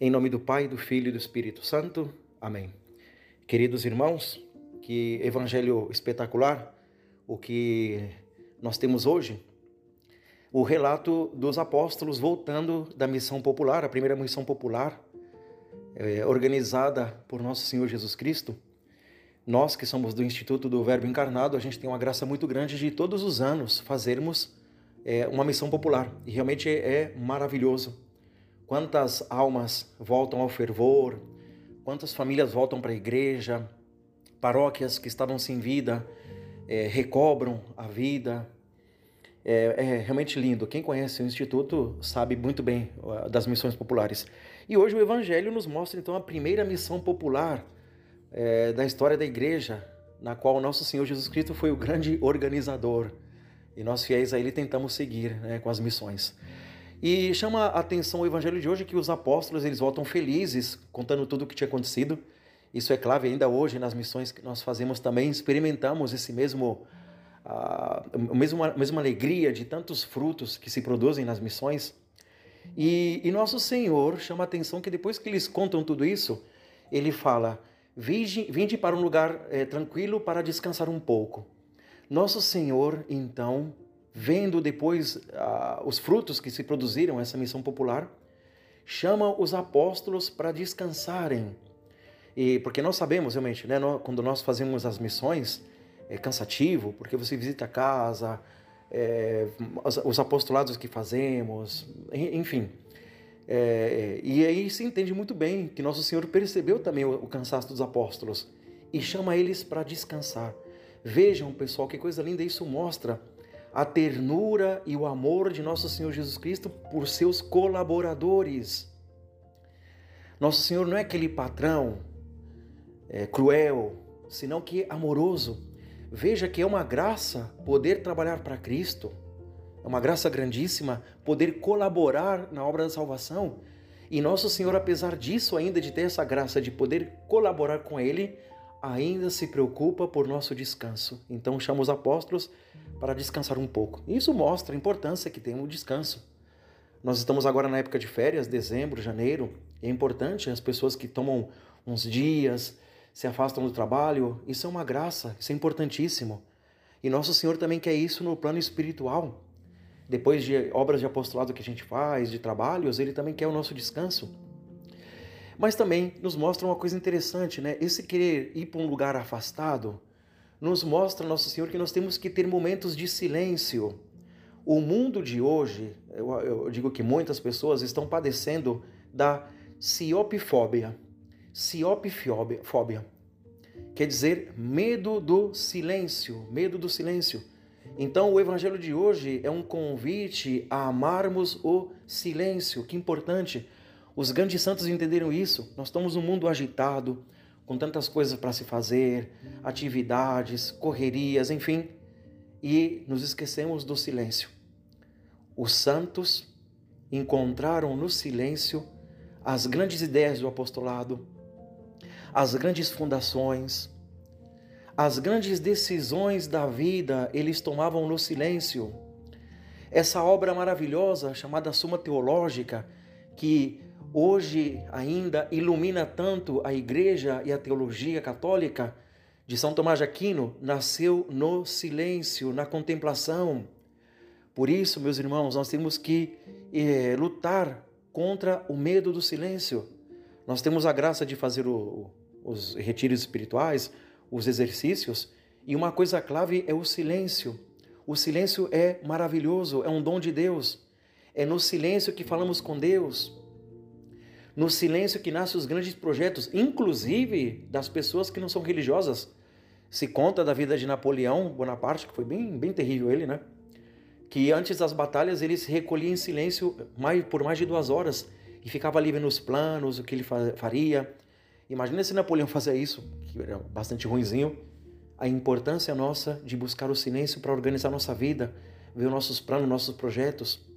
Em nome do Pai, do Filho e do Espírito Santo. Amém. Queridos irmãos, que evangelho espetacular o que nós temos hoje. O relato dos apóstolos voltando da missão popular, a primeira missão popular, é, organizada por nosso Senhor Jesus Cristo. Nós que somos do Instituto do Verbo Encarnado, a gente tem uma graça muito grande de todos os anos fazermos é, uma missão popular. E realmente é maravilhoso quantas almas voltam ao fervor, quantas famílias voltam para a igreja, paróquias que estavam sem vida é, recobram a vida. É, é, realmente lindo. Quem conhece o Instituto sabe muito bem das missões populares. E hoje o Evangelho nos mostra então a primeira missão popular é, da história da igreja, na qual o nosso Senhor Jesus Cristo foi o grande organizador. E nós fiéis a Ele tentamos seguir né, com as missões. E chama a atenção o evangelho de hoje que os apóstolos eles voltam felizes, contando tudo o que tinha acontecido. Isso é clave ainda hoje nas missões que nós fazemos também, experimentamos esse mesmo a mesma, mesma alegria de tantos frutos que se produzem nas missões. E, e nosso Senhor chama a atenção que depois que eles contam tudo isso, ele fala: Vinde, vinde para um lugar é, tranquilo para descansar um pouco. Nosso Senhor, então, vendo depois ah, os frutos que se produziram essa missão popular, chama os apóstolos para descansarem. E porque nós sabemos realmente, né, quando nós fazemos as missões, é cansativo, porque você visita a casa, é, os, os, apostolados que fazemos, enfim. É, e aí se entende muito bem que Nosso Senhor percebeu também o, o cansaço dos apóstolos e chama eles para descansar. Vejam, pessoal, que coisa linda isso mostra a ternura e o amor de nosso Senhor Jesus Cristo por seus colaboradores. Nosso Senhor não é aquele patrão é, cruel, senão que amoroso. Veja que é uma graça poder trabalhar para Cristo, é uma graça grandíssima poder colaborar na obra da salvação. E nosso Senhor, apesar disso, ainda de ter essa graça de poder colaborar com Ele, ainda se preocupa por nosso descanso. Então chama os apóstolos para descansar um pouco. Isso mostra a importância que tem o descanso. Nós estamos agora na época de férias, dezembro, janeiro. é importante as pessoas que tomam uns dias, se afastam do trabalho. Isso é uma graça, isso é importantíssimo. E nosso Senhor também quer isso no plano espiritual. Depois de obras de apostolado que a gente faz, de trabalhos, ele também quer o nosso descanso. Mas também nos mostra uma coisa interessante, né? Esse querer ir para um lugar afastado nos mostra, Nosso Senhor, que nós temos que ter momentos de silêncio. O mundo de hoje, eu, eu digo que muitas pessoas estão padecendo da ciopifóbia. Ciopifóbia quer dizer medo do silêncio, medo do silêncio. Então, o evangelho de hoje é um convite a amarmos o silêncio. Que importante! Os grandes santos entenderam isso. Nós estamos num mundo agitado, com tantas coisas para se fazer, atividades, correrias, enfim, e nos esquecemos do silêncio. Os santos encontraram no silêncio as grandes ideias do apostolado, as grandes fundações, as grandes decisões da vida, eles tomavam no silêncio. Essa obra maravilhosa chamada Suma Teológica, que hoje ainda ilumina tanto a igreja e a teologia católica de São Tomás de Aquino, nasceu no silêncio, na contemplação. Por isso, meus irmãos, nós temos que é, lutar contra o medo do silêncio. Nós temos a graça de fazer o, os retiros espirituais, os exercícios, e uma coisa clave é o silêncio. O silêncio é maravilhoso, é um dom de Deus. É no silêncio que falamos com Deus no silêncio que nascem os grandes projetos, inclusive das pessoas que não são religiosas. Se conta da vida de Napoleão Bonaparte, que foi bem, bem terrível ele, né? Que antes das batalhas ele se recolhia em silêncio mais, por mais de duas horas e ficava ali vendo os planos, o que ele faria. Imagina se Napoleão fazia isso, que era bastante ruinzinho. A importância nossa de buscar o silêncio para organizar nossa vida, ver nossos planos, nossos projetos.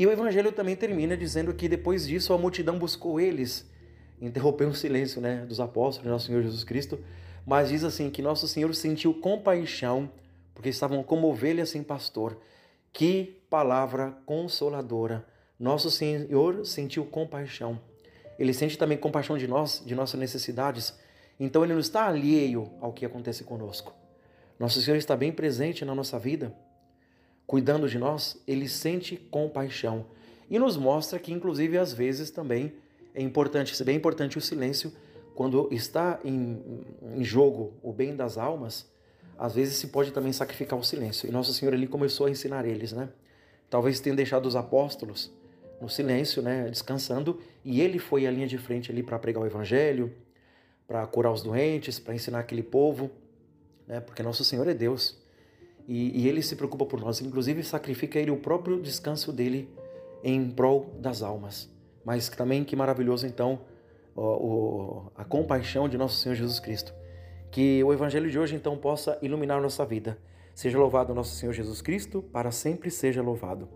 E o evangelho também termina dizendo que depois disso a multidão buscou eles. Interrompeu o silêncio né, dos apóstolos, nosso Senhor Jesus Cristo, mas diz assim que nosso Senhor sentiu compaixão, porque estavam como ovelhas sem pastor. Que palavra consoladora! Nosso Senhor sentiu compaixão. Ele sente também compaixão de nós, de nossas necessidades. Então ele não está alheio ao que acontece conosco. Nosso Senhor está bem presente na nossa vida, cuidando de nós. Ele sente compaixão e nos mostra que, inclusive, às vezes também é importante, é bem importante o silêncio quando está em, em jogo o bem das almas. Às vezes se pode também sacrificar o silêncio. E Nosso Senhor ali começou a ensinar eles, né? Talvez tenha deixado os apóstolos no silêncio, né, descansando, e ele foi à linha de frente ali para pregar o evangelho, para curar os doentes, para ensinar aquele povo, né, porque nosso Senhor é Deus. E, e, ele se preocupa por nós, inclusive sacrifica ele o próprio descanso dele em prol das almas. Mas também que maravilhoso então a compaixão de nosso Senhor Jesus Cristo. Que o evangelho de hoje então possa iluminar nossa vida. Seja louvado nosso Senhor Jesus Cristo, para sempre seja louvado.